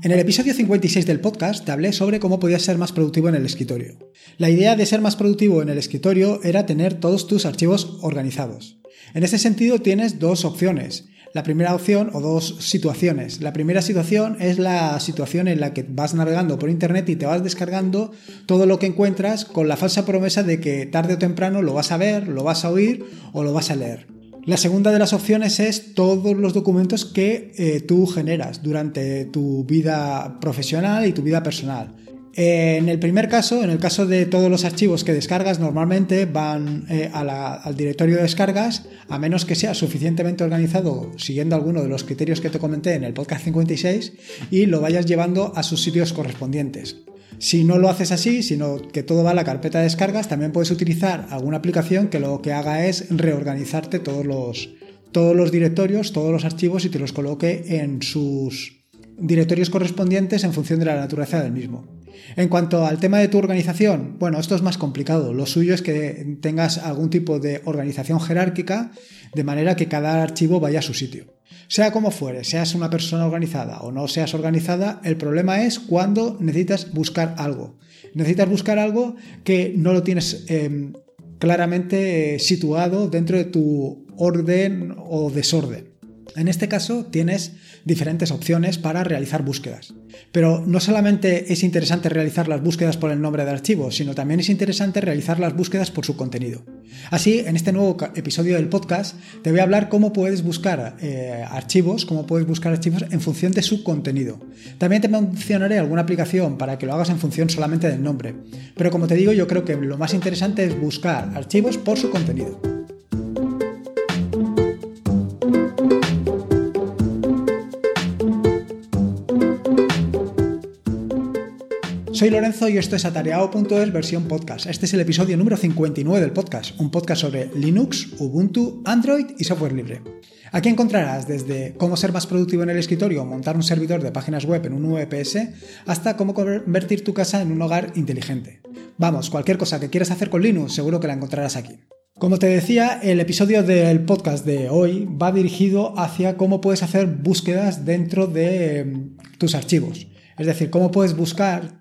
En el episodio 56 del podcast te hablé sobre cómo podías ser más productivo en el escritorio. La idea de ser más productivo en el escritorio era tener todos tus archivos organizados. En este sentido tienes dos opciones. La primera opción o dos situaciones. La primera situación es la situación en la que vas navegando por internet y te vas descargando todo lo que encuentras con la falsa promesa de que tarde o temprano lo vas a ver, lo vas a oír o lo vas a leer. La segunda de las opciones es todos los documentos que eh, tú generas durante tu vida profesional y tu vida personal. En el primer caso, en el caso de todos los archivos que descargas, normalmente van eh, al directorio de descargas, a menos que sea suficientemente organizado siguiendo alguno de los criterios que te comenté en el podcast 56 y lo vayas llevando a sus sitios correspondientes. Si no lo haces así, sino que todo va a la carpeta de descargas, también puedes utilizar alguna aplicación que lo que haga es reorganizarte todos los, todos los directorios, todos los archivos y te los coloque en sus directorios correspondientes en función de la naturaleza del mismo. En cuanto al tema de tu organización, bueno, esto es más complicado. Lo suyo es que tengas algún tipo de organización jerárquica de manera que cada archivo vaya a su sitio. Sea como fuere, seas una persona organizada o no seas organizada, el problema es cuando necesitas buscar algo. Necesitas buscar algo que no lo tienes em, claramente eh, situado dentro de tu orden o desorden. En este caso tienes diferentes opciones para realizar búsquedas. Pero no solamente es interesante realizar las búsquedas por el nombre del archivo, sino también es interesante realizar las búsquedas por su contenido. Así, en este nuevo episodio del podcast, te voy a hablar cómo puedes buscar eh, archivos, cómo puedes buscar archivos en función de su contenido. También te mencionaré alguna aplicación para que lo hagas en función solamente del nombre. Pero como te digo, yo creo que lo más interesante es buscar archivos por su contenido. Soy Lorenzo y esto es atareado.es versión podcast. Este es el episodio número 59 del podcast, un podcast sobre Linux, Ubuntu, Android y software libre. Aquí encontrarás desde cómo ser más productivo en el escritorio o montar un servidor de páginas web en un VPS hasta cómo convertir tu casa en un hogar inteligente. Vamos, cualquier cosa que quieras hacer con Linux seguro que la encontrarás aquí. Como te decía, el episodio del podcast de hoy va dirigido hacia cómo puedes hacer búsquedas dentro de mm, tus archivos. Es decir, cómo puedes buscar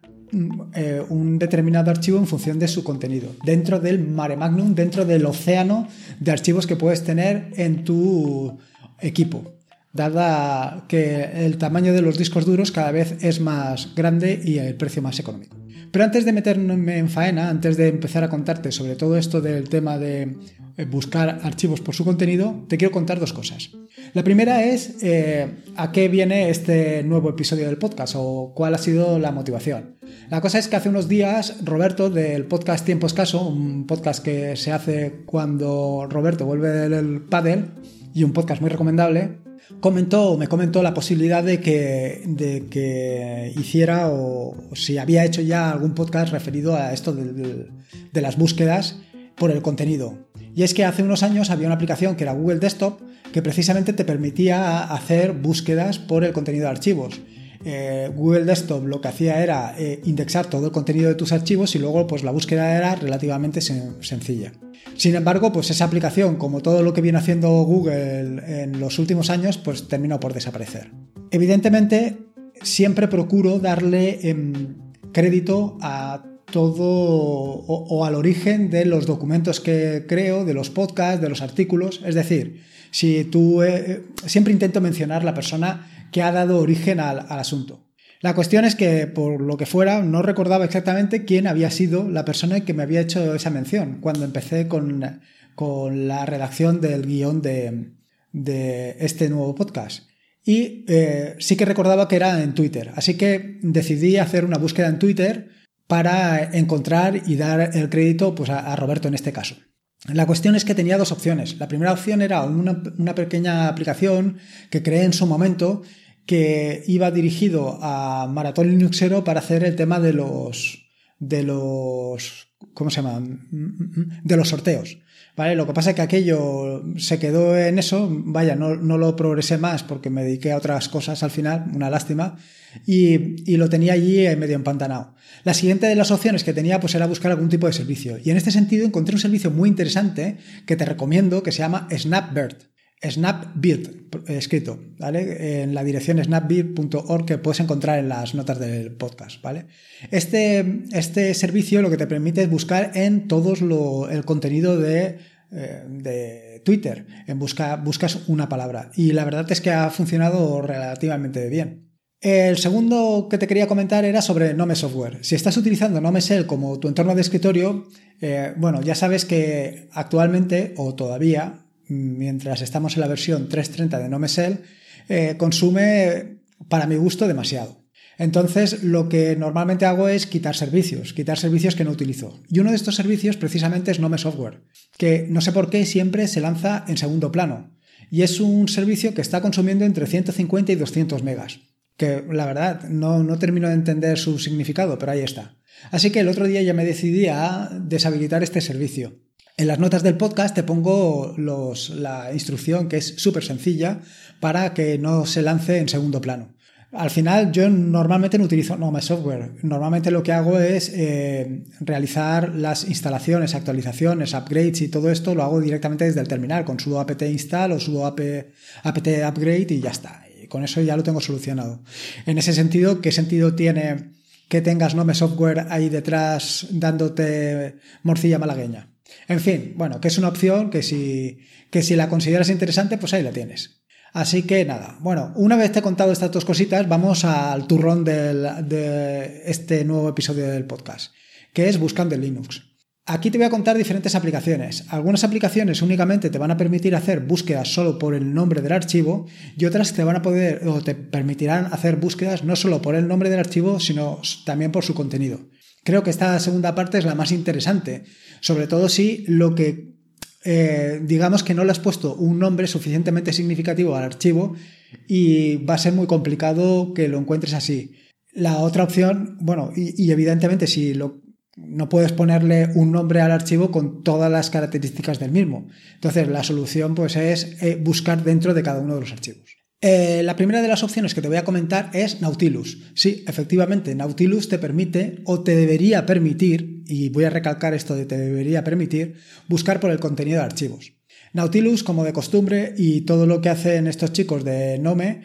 eh, un determinado archivo en función de su contenido, dentro del mare magnum, dentro del océano de archivos que puedes tener en tu equipo, dada que el tamaño de los discos duros cada vez es más grande y el precio más económico. Pero antes de meterme en faena, antes de empezar a contarte sobre todo esto del tema de eh, buscar archivos por su contenido, te quiero contar dos cosas. La primera es eh, a qué viene este nuevo episodio del podcast o cuál ha sido la motivación. La cosa es que hace unos días Roberto del podcast Tiempo Escaso, un podcast que se hace cuando Roberto vuelve del pádel y un podcast muy recomendable, comentó me comentó la posibilidad de que, de que hiciera o, si había hecho ya algún podcast referido a esto de las búsquedas por el contenido. Y es que hace unos años había una aplicación que era Google Desktop que precisamente te permitía hacer búsquedas por el contenido de archivos. Eh, Google Desktop lo que hacía era eh, indexar todo el contenido de tus archivos y luego pues la búsqueda era relativamente sencilla. Sin embargo, pues esa aplicación, como todo lo que viene haciendo Google en los últimos años, pues terminó por desaparecer. Evidentemente, siempre procuro darle em, crédito a todo o, al origen de los documentos que creo, de los podcasts, de los artículos. Es decir, si tú eh, siempre intento mencionar la persona que ha dado origen al, asunto. La cuestión es que, por lo que fuera, no recordaba exactamente quién había sido la persona que me había hecho esa mención cuando empecé con, la redacción del guion de, este nuevo podcast. Y eh, sí que recordaba que era en Twitter, así que decidí hacer una búsqueda en Twitter para encontrar y dar el crédito pues, a, Roberto en este caso. La cuestión es que tenía dos opciones. La primera opción era una, pequeña aplicación que creé en su momento que iba dirigido a Maratón Linuxero para hacer el tema de los de los ¿cómo se llama? de los sorteos. ¿Vale? Lo que pasa es que aquello se quedó en eso, vaya, no, no lo progresé más porque me dediqué a otras cosas al final, una lástima, y, y, lo tenía allí medio empantanado. La siguiente de las opciones que tenía pues era buscar algún tipo de servicio. Y en este sentido encontré un servicio muy interesante que te recomiendo que se llama Snapbird. Snapbeard, escrito, ¿vale? En la dirección snapbeard.org que puedes encontrar en las notas del podcast, ¿vale? Este, este servicio lo que te permite es buscar en todos el contenido de, eh, de Twitter, en busca, buscas una palabra. Y la verdad es que ha funcionado relativamente bien. El segundo que te quería comentar era sobre Nome Software. Si estás utilizando NomeSell como tu entorno de escritorio, eh, bueno, ya sabes que actualmente o todavía mientras estamos en la versión 3.30 de NoMesel, eh, consume, para mi gusto, demasiado. Entonces, lo que normalmente hago es quitar servicios, quitar servicios que no utilizo. Y uno de estos servicios precisamente es Nome Software, que no sé por qué siempre se lanza en segundo plano. Y es un servicio que está consumiendo entre 150 y 200 megas, que la verdad no, no termino de entender su significado, pero ahí está. Así que el otro día ya me decidí a deshabilitar este servicio. En las notas del podcast te pongo la instrucción que es súper sencilla para que no se lance en segundo plano. Al final yo normalmente no utilizo Nome Software. Normalmente lo que hago es eh, realizar las instalaciones, actualizaciones, upgrades y todo esto lo hago directamente desde el terminal con sudo apt install o sudo apt, upgrade y ya está. Con eso ya lo tengo solucionado. En ese sentido, ¿qué sentido tiene que tengas Nome Software ahí detrás dándote morcilla malagueña? En fin, bueno, que es una opción que si, que si la consideras interesante, pues ahí la tienes. Así que nada, bueno, una vez te he contado estas dos cositas, vamos al turrón de este nuevo episodio del podcast, que es Buscando en Linux. Aquí te voy a contar diferentes aplicaciones. Algunas aplicaciones únicamente te van a permitir hacer búsquedas solo por el nombre del archivo y otras te van a poder o te permitirán hacer búsquedas no solo por el nombre del archivo, sino también por su contenido. Creo que esta segunda parte es la más interesante, sobre todo si lo que eh, digamos que no le has puesto un nombre suficientemente significativo al archivo y va a ser muy complicado que lo encuentres así. La otra opción, bueno, y, evidentemente si no puedes ponerle un nombre al archivo con todas las características del mismo. Entonces la solución pues es eh, buscar dentro de cada uno de los archivos. Eh, la primera de las opciones que te voy a comentar es Nautilus. Sí, efectivamente, Nautilus te permite o te debería permitir, y voy a recalcar esto de te debería permitir, buscar por el contenido de archivos. Nautilus, como de costumbre, y todo lo que hacen estos chicos de Nome,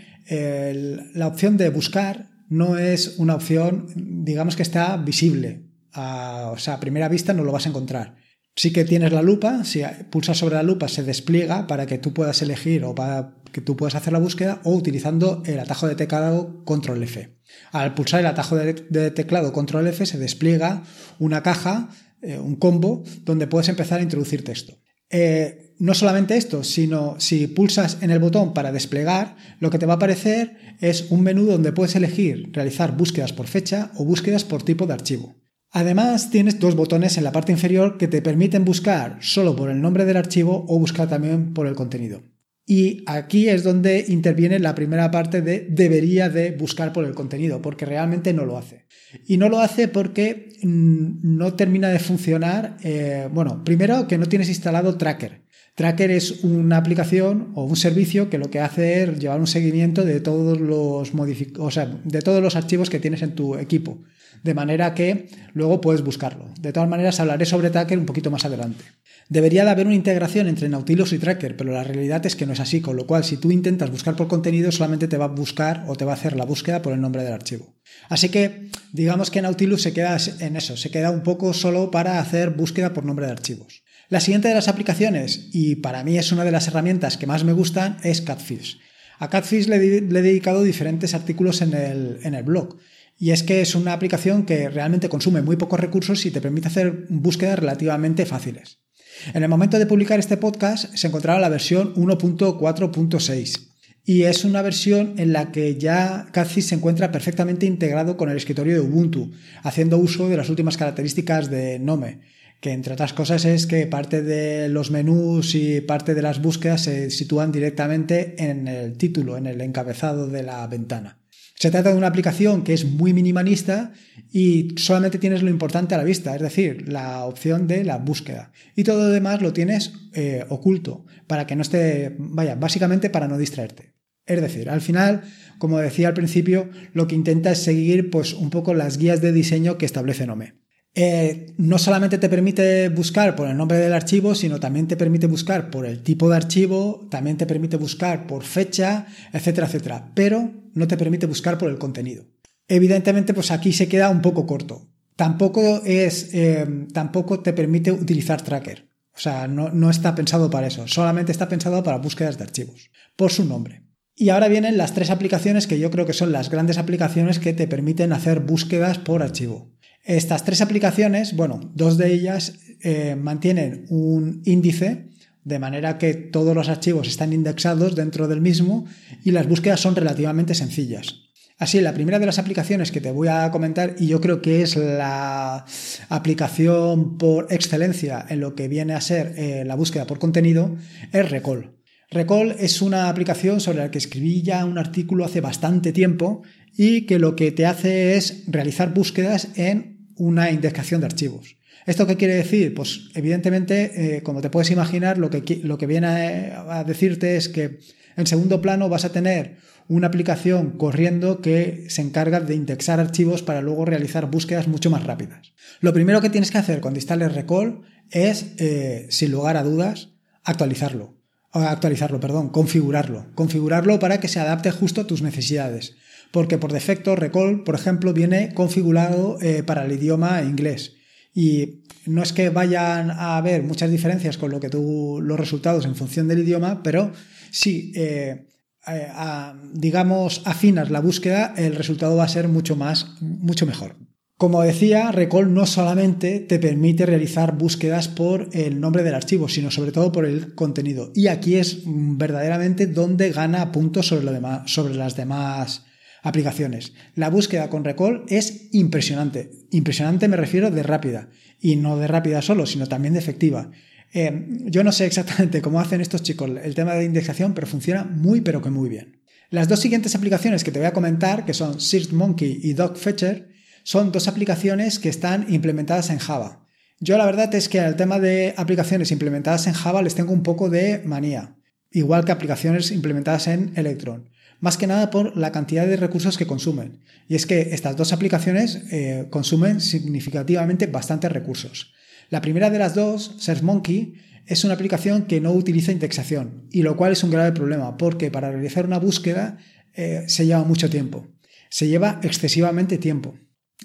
la opción de buscar no es una opción, digamos que está visible. o sea, a primera vista no lo vas a encontrar. Sí que tienes la lupa, si pulsas sobre la lupa se despliega para que tú puedas elegir o para que tú puedas hacer la búsqueda o utilizando el atajo de teclado control F. Al pulsar el atajo de, teclado control F se despliega una caja, eh, un combo, donde puedes empezar a introducir texto. Eh, no solamente esto, sino si pulsas en el botón para desplegar, lo que te va a aparecer es un menú donde puedes elegir realizar búsquedas por fecha o búsquedas por tipo de archivo. Además, tienes dos botones en la parte inferior que te permiten buscar solo por el nombre del archivo o buscar también por el contenido. Y aquí es donde interviene la primera parte de debería de buscar por el contenido, porque realmente no lo hace. Y no lo hace porque mm, no termina de funcionar. Eh, bueno, primero que no tienes instalado Tracker. Tracker es una aplicación o un servicio que lo que hace es llevar un seguimiento de todos los o sea, de todos los archivos que tienes en tu equipo de manera que luego puedes buscarlo. De todas maneras, hablaré sobre Tracker un poquito más adelante. Debería de haber una integración entre Nautilus y Tracker, pero la realidad es que no es así, con lo cual si tú intentas buscar por contenido solamente te va a buscar o te va a hacer la búsqueda por el nombre del archivo. Así que digamos que Nautilus se queda en eso, se queda un poco solo para hacer búsqueda por nombre de archivos. La siguiente de las aplicaciones, y para mí es una de las herramientas que más me gustan, es Catfish. A Catfish le, he dedicado diferentes artículos en el, en el blog. Y es que es una aplicación que realmente consume muy pocos recursos y te permite hacer búsquedas relativamente fáciles. En el momento de publicar este podcast se encontraba la versión 1.4.6 y es una versión en la que ya Catfish se encuentra perfectamente integrado con el escritorio de Ubuntu, haciendo uso de las últimas características de Nome, que entre otras cosas es que parte de los menús y parte de las búsquedas se sitúan directamente en el título, en el encabezado de la ventana. Se trata de una aplicación que es muy minimalista y solamente tienes lo importante a la vista, es decir, la opción de la búsqueda. Y todo lo demás lo tienes eh, oculto, para que no esté, vaya, básicamente para no distraerte. Es decir, al final, como decía al principio, lo que intenta es seguir pues un poco las guías de diseño que establece Nome. Eh, no solamente te permite buscar por el nombre del archivo, sino también te permite buscar por el tipo de archivo, también te permite buscar por fecha, etcétera, etcétera, pero no te permite buscar por el contenido. Evidentemente, pues aquí se queda un poco corto. Tampoco es, eh, tampoco te permite utilizar tracker. O sea, no, no está pensado para eso. Solamente está pensado para búsquedas de archivos. Por su nombre. Y ahora vienen las tres aplicaciones que yo creo que son las grandes aplicaciones que te permiten hacer búsquedas por archivo. Estas tres aplicaciones, bueno, dos de ellas eh, mantienen un índice de manera que todos los archivos están indexados dentro del mismo y las búsquedas son relativamente sencillas. Así, la primera de las aplicaciones que te voy a comentar, y yo creo que es la aplicación por excelencia en lo que viene a ser eh, la búsqueda por contenido, es Recall. Recall es una aplicación sobre la que escribí ya un artículo hace bastante tiempo y que lo que te hace es realizar búsquedas en una indexación de archivos. ¿Esto qué quiere decir? Pues evidentemente, eh, como te puedes imaginar, lo que, lo que viene a, decirte es que en segundo plano vas a tener una aplicación corriendo que se encarga de indexar archivos para luego realizar búsquedas mucho más rápidas. Lo primero que tienes que hacer cuando instales Recall es, eh, sin lugar a dudas, actualizarlo. Actualizarlo, perdón, configurarlo. Configurarlo para que se adapte justo a tus necesidades porque por defecto Recall, por ejemplo, viene configurado eh, para el idioma inglés. Y no es que vayan a haber muchas diferencias con lo que tú, los resultados en función del idioma, pero si, eh, eh, digamos, afinas la búsqueda, el resultado va a ser mucho más, mucho mejor. Como decía, Recall no solamente te permite realizar búsquedas por el nombre del archivo, sino sobre todo por el contenido. Y aquí es verdaderamente donde gana puntos sobre, lo demás, sobre las demás aplicaciones. La búsqueda con Recall es impresionante. Impresionante me refiero de rápida. Y no de rápida solo, sino también de efectiva. Eh, yo no sé exactamente cómo hacen estos chicos el tema de indexación, pero funciona muy pero que muy bien. Las dos siguientes aplicaciones que te voy a comentar, que son SearchMonkey y DocFetcher, son dos aplicaciones que están implementadas en Java. Yo la verdad es que al tema de aplicaciones implementadas en Java les tengo un poco de manía, igual que aplicaciones implementadas en Electron más que nada por la cantidad de recursos que consumen. Y es que estas dos aplicaciones eh, consumen significativamente bastantes recursos. La primera de las dos, SearchMonkey, es una aplicación que no utiliza indexación, y lo cual es un grave problema, porque para realizar una búsqueda eh, se lleva mucho tiempo. Se lleva excesivamente tiempo.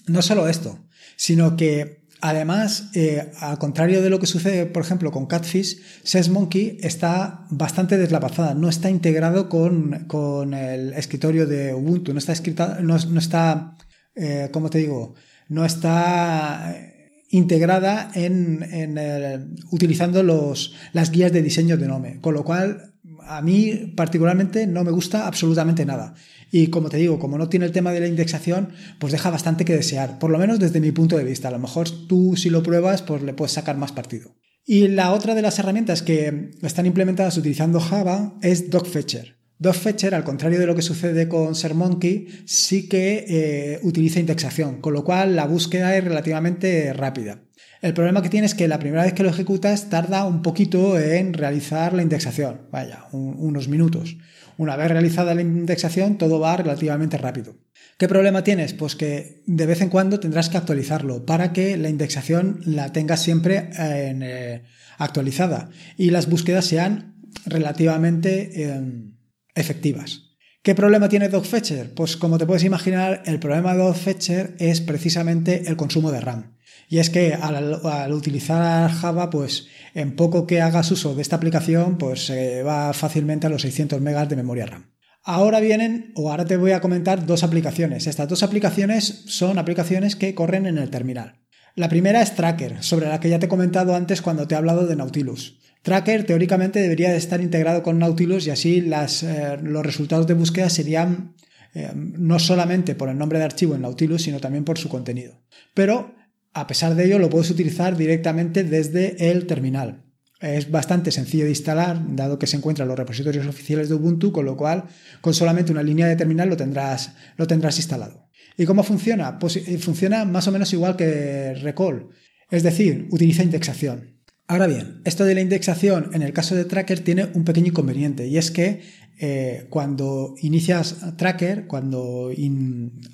No solo esto, sino que Además, eh, al contrario de lo que sucede, por ejemplo, con Catfish, SesMonkey está bastante deslapazada, no está integrado con, el escritorio de Ubuntu, no está, escrita, no, está eh, ¿cómo te digo? No está eh, integrada en, utilizando los, las guías de diseño de Nome, con lo cual a mí particularmente no me gusta absolutamente nada. Y como te digo, como no tiene el tema de la indexación, pues deja bastante que desear, por lo menos desde mi punto de vista. A lo mejor tú si lo pruebas, pues le puedes sacar más partido. Y la otra de las herramientas que están implementadas utilizando Java es DocFetcher. DocFetcher, al contrario de lo que sucede con SerMonkey, sí que eh, utiliza indexación, con lo cual la búsqueda es relativamente rápida. El problema que tiene es que la primera vez que lo ejecutas tarda un poquito en realizar la indexación, vaya, unos minutos. Una vez realizada la indexación, todo va relativamente rápido. ¿Qué problema tienes? Pues que de vez en cuando tendrás que actualizarlo para que la indexación la tengas siempre eh, actualizada y las búsquedas sean relativamente em, efectivas. ¿Qué problema tiene DocFetcher? Pues como te puedes imaginar, el problema de DocFetcher es precisamente el consumo de RAM. Y es que al, utilizar Java, pues en poco que hagas uso de esta aplicación, pues se va fácilmente a los 600 megas de memoria RAM. Ahora vienen, o ahora te voy a comentar dos aplicaciones. Estas dos aplicaciones son aplicaciones que corren en el terminal. La primera es Tracker, sobre la que ya te he comentado antes cuando te he hablado de Nautilus. Tracker teóricamente debería de estar integrado con Nautilus y así eh, los resultados de búsqueda serían eh, no solamente por el nombre de archivo en Nautilus, sino también por su contenido. Pero a pesar de ello, lo puedes utilizar directamente desde el terminal. Es bastante sencillo de instalar, dado que se encuentra en los repositorios oficiales de Ubuntu, con lo cual con solamente una línea de terminal lo tendrás, lo tendrás instalado. ¿Y cómo funciona? Pues eh, funciona más o menos igual que Recall, es decir, utiliza indexación. Ahora bien, esto de la indexación en el caso de Tracker tiene un pequeño inconveniente y es que eh, cuando inicias Tracker, cuando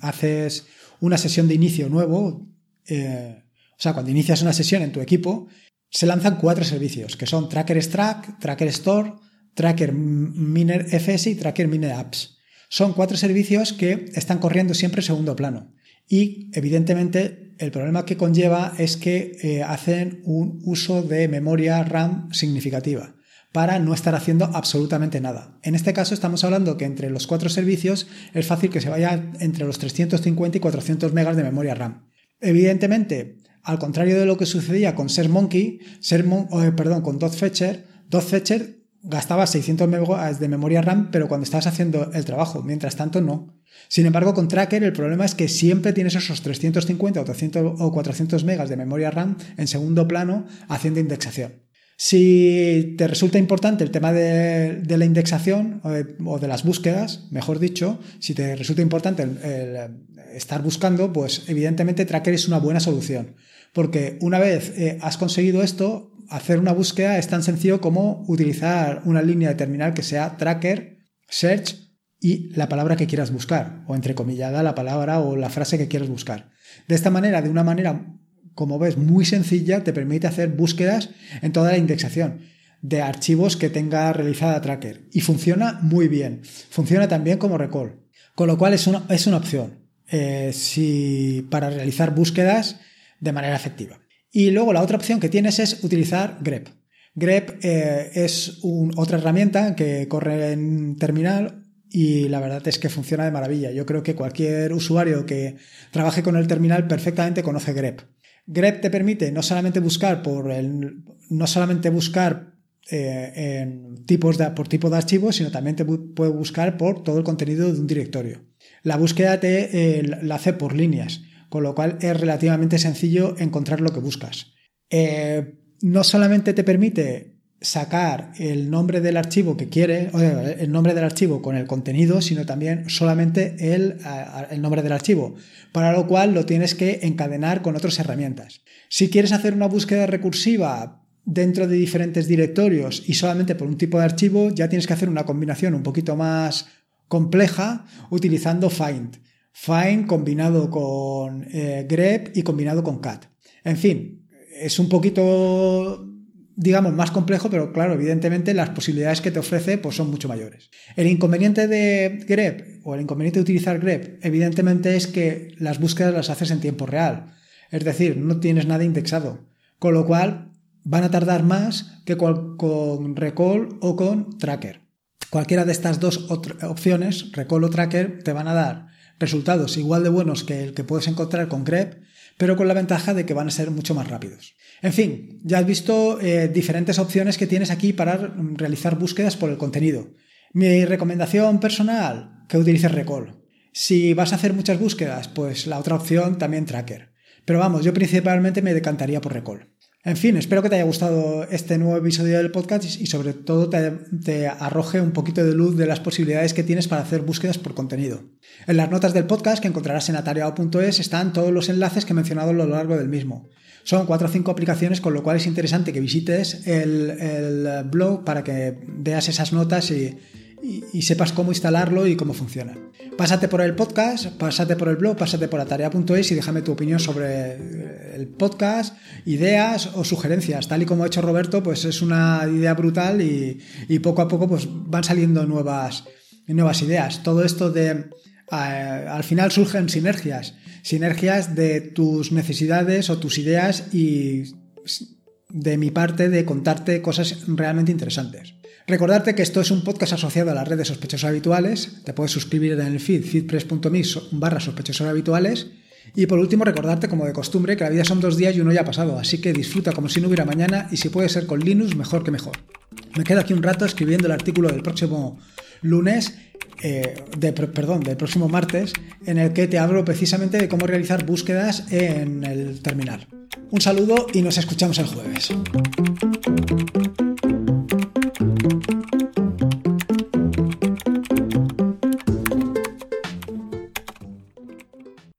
haces una sesión de inicio nuevo, eh, o sea, cuando inicias una sesión en tu equipo, se lanzan cuatro servicios, que son Tracker Stack, Tracker Store, Tracker Miner FS y Tracker Miner Apps. Son cuatro servicios que están corriendo siempre en segundo plano. Y evidentemente el problema que conlleva es que eh, hacen un uso de memoria RAM significativa para no estar haciendo absolutamente nada. En este caso estamos hablando que entre los cuatro servicios es fácil que se vaya entre los 350 y 400 megas de memoria RAM. Evidentemente, al contrario de lo que sucedía con ShareMonkey, eh, perdón, con DotFetcher, DotFetcher gastaba 600 megas de memoria RAM, pero cuando estabas haciendo el trabajo, mientras tanto no. Sin embargo, con Tracker el problema es que siempre tienes esos 350 o, 300, o 400 megas de memoria RAM en segundo plano haciendo indexación. Si te resulta importante el tema de, la indexación o de, las búsquedas, mejor dicho, si te resulta importante el, estar buscando, pues evidentemente Tracker es una buena solución. Porque una vez eh, has conseguido esto, hacer una búsqueda es tan sencillo como utilizar una línea de terminal que sea Tracker, Search y la palabra que quieras buscar, o entrecomillada la palabra o la frase que quieras buscar. De esta manera, de una manera como ves, muy sencilla, te permite hacer búsquedas en toda la indexación de archivos que tenga realizada Tracker. Y funciona muy bien. Funciona también como recall. Con lo cual es una, es una opción eh, si, para realizar búsquedas de manera efectiva. Y luego la otra opción que tienes es utilizar grep. grep eh, es otra herramienta que corre en terminal y la verdad es que funciona de maravilla. Yo creo que cualquier usuario que trabaje con el terminal perfectamente conoce grep grep te permite no solamente buscar por el, no solamente buscar eh, en tipos de, por tipo de archivos, sino también te puede buscar por todo el contenido de un directorio. La búsqueda te eh, la hace por líneas, con lo cual es relativamente sencillo encontrar lo que buscas. Eh, no solamente te permite sacar el nombre del archivo que quiere, el nombre del archivo con el contenido, sino también solamente el, el, nombre del archivo, para lo cual lo tienes que encadenar con otras herramientas. Si quieres hacer una búsqueda recursiva dentro de diferentes directorios y solamente por un tipo de archivo, ya tienes que hacer una combinación un poquito más compleja utilizando find. Find combinado con eh, grep y combinado con cat. En fin, es un poquito digamos, más complejo, pero claro, evidentemente las posibilidades que te ofrece pues, son mucho mayores. El inconveniente de grep o el inconveniente de utilizar grep, evidentemente es que las búsquedas las haces en tiempo real. Es decir, no tienes nada indexado. Con lo cual, van a tardar más que con Recall o con Tracker. Cualquiera de estas dos opciones, Recall o Tracker, te van a dar resultados igual de buenos que el que puedes encontrar con grep, pero con la ventaja de que van a ser mucho más rápidos. En fin, ya has visto eh, diferentes opciones que tienes aquí para realizar búsquedas por el contenido. Mi recomendación personal, que utilices Recall. Si vas a hacer muchas búsquedas, pues la otra opción también Tracker. Pero vamos, yo principalmente me decantaría por Recall. En fin, espero que te haya gustado este nuevo episodio del podcast y sobre todo te, arroje un poquito de luz de las posibilidades que tienes para hacer búsquedas por contenido. En las notas del podcast que encontrarás en atareado.es están todos los enlaces que he mencionado a lo largo del mismo. Son cuatro o cinco aplicaciones, con lo cual es interesante que visites el blog para que veas esas notas y, y, sepas cómo instalarlo y cómo funciona. Pásate por el podcast, pásate por el blog, pásate por atarea.es y déjame tu opinión sobre eh, el podcast, ideas o sugerencias. Tal y como ha hecho Roberto, pues es una idea brutal y, poco a poco pues van saliendo nuevas, nuevas ideas. Todo esto de... al final surgen sinergias, sinergias de tus necesidades o tus ideas y de mi parte de contarte cosas realmente interesantes. Recordarte que esto es un podcast asociado a la red de sospechosos habituales. Te puedes suscribir en el feed feedpress.me barra sospechosos habituales. Y por último, recordarte, como de costumbre, que la vida son dos días y uno ya ha pasado, así que disfruta como si no hubiera mañana y si puede ser con Linux, mejor que mejor. Me quedo aquí un rato escribiendo el artículo del próximo lunes, eh, de, perdón, del próximo martes, en el que te hablo precisamente de cómo realizar búsquedas en el terminal. Un saludo y nos escuchamos el jueves.